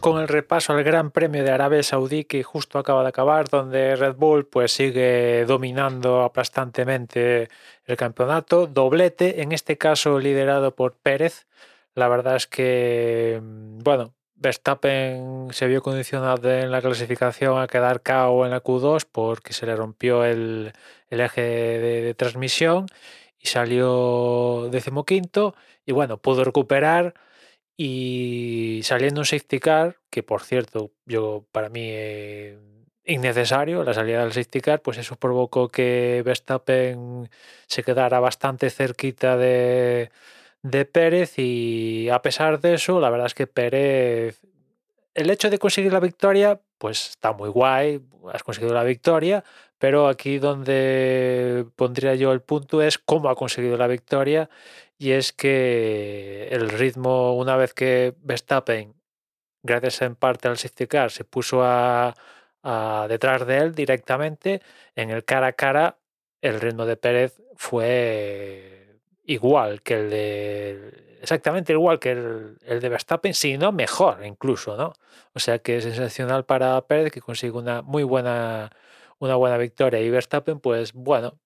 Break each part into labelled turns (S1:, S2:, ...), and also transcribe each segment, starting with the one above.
S1: con el repaso al Gran Premio de Arabia Saudí que justo acaba de acabar, donde Red Bull pues sigue dominando aplastantemente el campeonato, doblete, en este caso liderado por Pérez. La verdad es que, mm, bueno, Verstappen se vio condicionado en la clasificación a quedar KO en la Q2 porque se le rompió el, eje de, transmisión y salió decimoquinto y bueno, pudo recuperar y saliendo un safety car, que por cierto, yo para mí eh, innecesario la salida del safety car, pues eso provocó que Verstappen se quedara bastante cerquita de, de Pérez y a pesar de eso, la verdad es que Pérez, el hecho de conseguir la victoria, pues está muy guay, has conseguido la victoria, pero aquí donde pondría yo el punto es cómo ha conseguido la victoria y es que el ritmo, una vez que Verstappen, gracias en parte al safety car, se puso a, detrás de él directamente, en el cara a cara, el ritmo de Pérez fue igual que el de. Exactamente igual que el, de Verstappen, si no mejor incluso, ¿no? O sea que es sensacional para Pérez que consigue una muy buena, una buena victoria. Y Verstappen, pues bueno,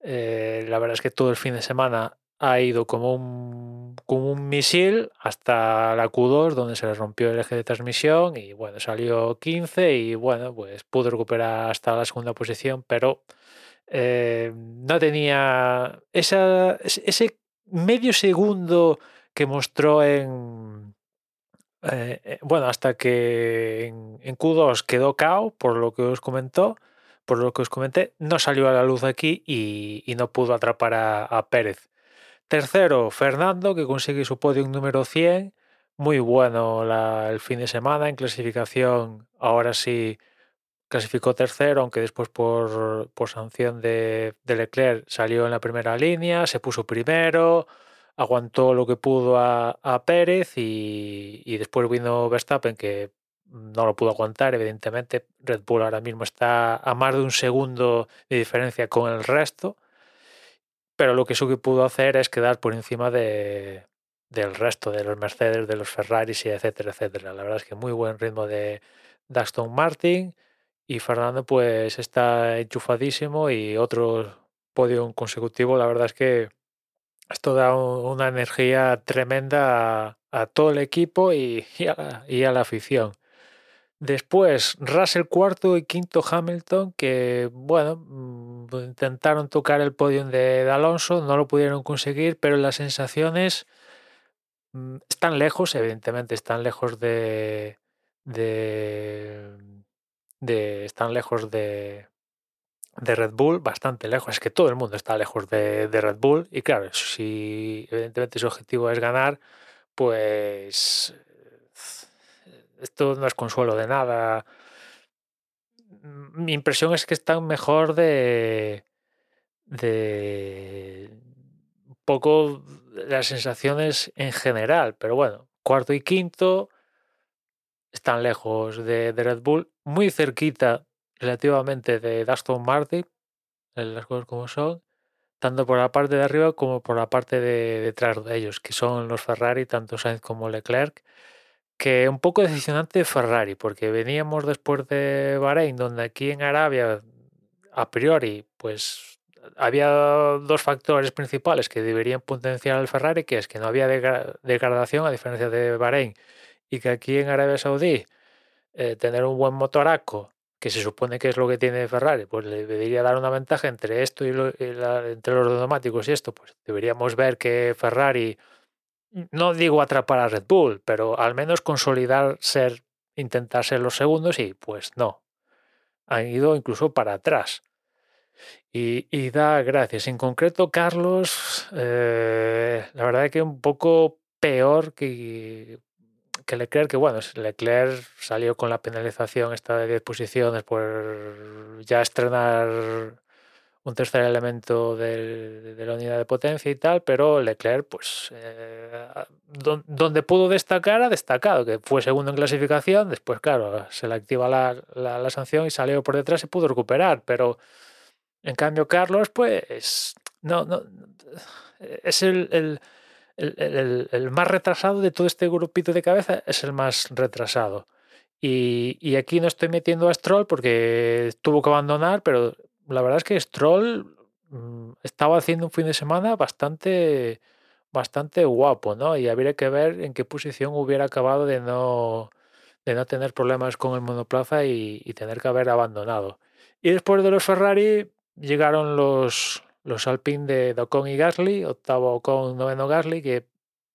S1: eh, la verdad es que todo el fin de semana ha ido como un, como un misil hasta la Q2 donde se le rompió el eje de transmisión y bueno, salió 15 y bueno, pues pudo recuperar hasta la segunda posición, pero eh, no tenía esa, ese medio segundo que mostró en... Eh, eh, bueno, hasta que en, en, Q2 quedó KO, por lo que os comentó, por lo que os comenté, no salió a la luz aquí y, no pudo atrapar a, Pérez. Tercero, Fernando, que consigue su podio número 100. Muy bueno el fin de semana en clasificación. Ahora sí clasificó tercero, aunque después por, sanción de, Leclerc salió en la primera línea, se puso primero, aguantó lo que pudo a, Pérez y, y, después vino Verstappen, que no lo pudo aguantar, evidentemente. Red Bull ahora mismo está a más de un segundo de diferencia con el resto pero lo que Suki pudo hacer es quedar por encima de, del resto, de los Mercedes, de los Ferraris y etcétera, etcétera. La verdad es que muy buen ritmo de, Aston Martin y Fernando pues está enchufadísimo y otro podio consecutivo. La verdad es que esto da una energía tremenda a, todo el equipo y, y a la afición. Después, Russell cuarto y quinto Hamilton, que bueno, mm, intentaron tocar el podio de, Alonso, no lo pudieron conseguir, pero las sensaciones mm, están lejos, evidentemente están lejos de, están lejos de, de Red Bull, bastante lejos. Es que todo el mundo está lejos de, de Red Bull y claro, si evidentemente su objetivo es ganar, pues esto no es consuelo de nada. Mi impresión es que están mejor de. de. un poco las sensaciones en general, pero bueno, cuarto y quinto están lejos de, Red Bull, muy cerquita relativamente de Aston Martin, las cosas como son, tanto por la parte de arriba como por la parte de detrás de ellos, que son los Ferrari, tanto Sainz como Leclerc que un poco decepcionante Ferrari, porque veníamos después de Bahrein, donde aquí en Arabia, a priori, pues había dos factores principales que deberían potenciar al Ferrari, que es que no había degradación, a diferencia de Bahrein, y que aquí en Arabia Saudí eh, tener un buen motoraco, que se supone que es lo que tiene Ferrari, pues le debería dar una ventaja entre esto y, entre los neumáticos y esto, pues deberíamos ver que Ferrari no digo atrapar a Red Bull, pero al menos consolidar ser, intentar ser los segundos y pues no. Han ido incluso para atrás. Y, da gracias. En concreto, Carlos, eh, la verdad es que un poco peor que, que Leclerc, que bueno, Leclerc salió con la penalización esta de 10 posiciones por ya estrenar un tercer elemento de, la unidad de potencia y tal, pero Leclerc, pues, eh, donde pudo destacar, ha destacado, que fue segundo en clasificación, después, claro, se le activa la, sanción y salió por detrás y pudo recuperar, pero en cambio Carlos, pues, no, no, es el, más retrasado de todo este grupito de cabeza es el más retrasado. Y, aquí no estoy metiendo a Stroll porque tuvo que abandonar, pero la verdad es que Stroll mm, estaba haciendo un fin de semana bastante, bastante guapo, ¿no? Y habría que ver en qué posición hubiera acabado de no, de no tener problemas con el monoplaza y tener que haber abandonado. Y después de los Ferrari llegaron los, los Alpine de Ocon y Gasly, octavo Ocon, noveno Gasly, que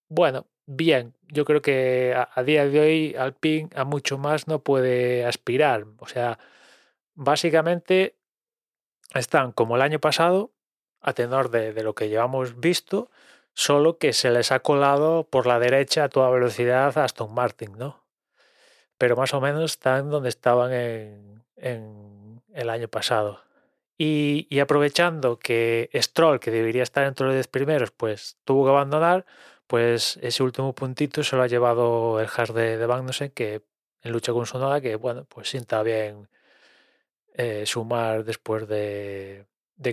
S1: bueno, bien, yo creo que a, día de hoy Alpine a mucho más no puede aspirar. O sea, básicamente están como el año pasado, a tenor de, lo que llevamos visto, solo que se les ha colado por la derecha a toda velocidad a Aston Martin, ¿no? Pero más o menos están donde estaban en el año pasado. Y, aprovechando que Stroll, que debería estar entre los 10 primeros, pues tuvo que abandonar, pues ese último puntito se lo ha llevado el Haas de, de Magnussen, que en lucha con su noda, que bueno, pues sienta bien eh, sumar después de,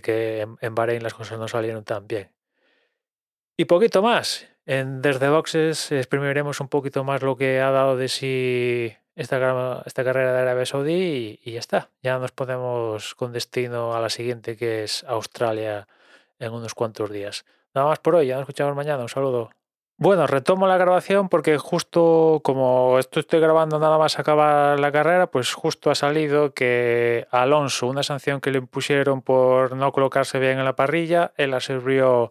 S1: que en, en, Bahrein las cosas no salieron tan bien. Y poquito más. En Desde Boxes exprimiremos un poquito más lo que ha dado de sí esta, esta carrera de Arabia Saudí y, ya está. Ya nos ponemos con destino a la siguiente que es Australia en unos cuantos días. Nada más por hoy, ya nos escuchamos mañana. Un saludo. Bueno, retomo la grabación porque justo como esto estoy grabando nada más acabar la carrera, pues justo ha salido que Alonso, una sanción que le impusieron por no colocarse bien en la parrilla, él la sirvió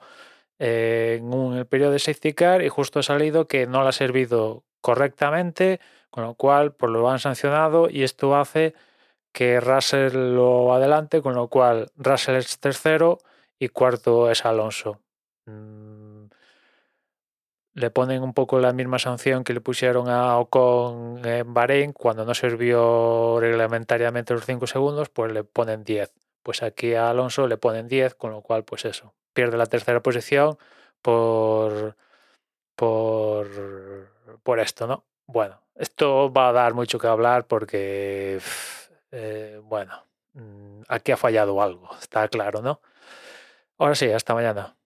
S1: eh, en un periodo de safety car y justo ha salido que no la ha servido correctamente con lo cual, pues lo han sancionado y esto hace que Russell lo adelante, con lo cual Russell es tercero y cuarto es Alonso. Mm, le ponen un poco la misma sanción que le pusieron a Ocon en Bahrein cuando no sirvió reglamentariamente los 5 segundos, pues le ponen 10. Pues aquí a Alonso le ponen 10, con lo cual, pues eso, pierde la tercera posición por, por, por esto, ¿no? Bueno, esto va a dar mucho que hablar porque, eh, bueno, mm, aquí ha fallado algo, está claro, ¿no? Ahora sí, hasta mañana.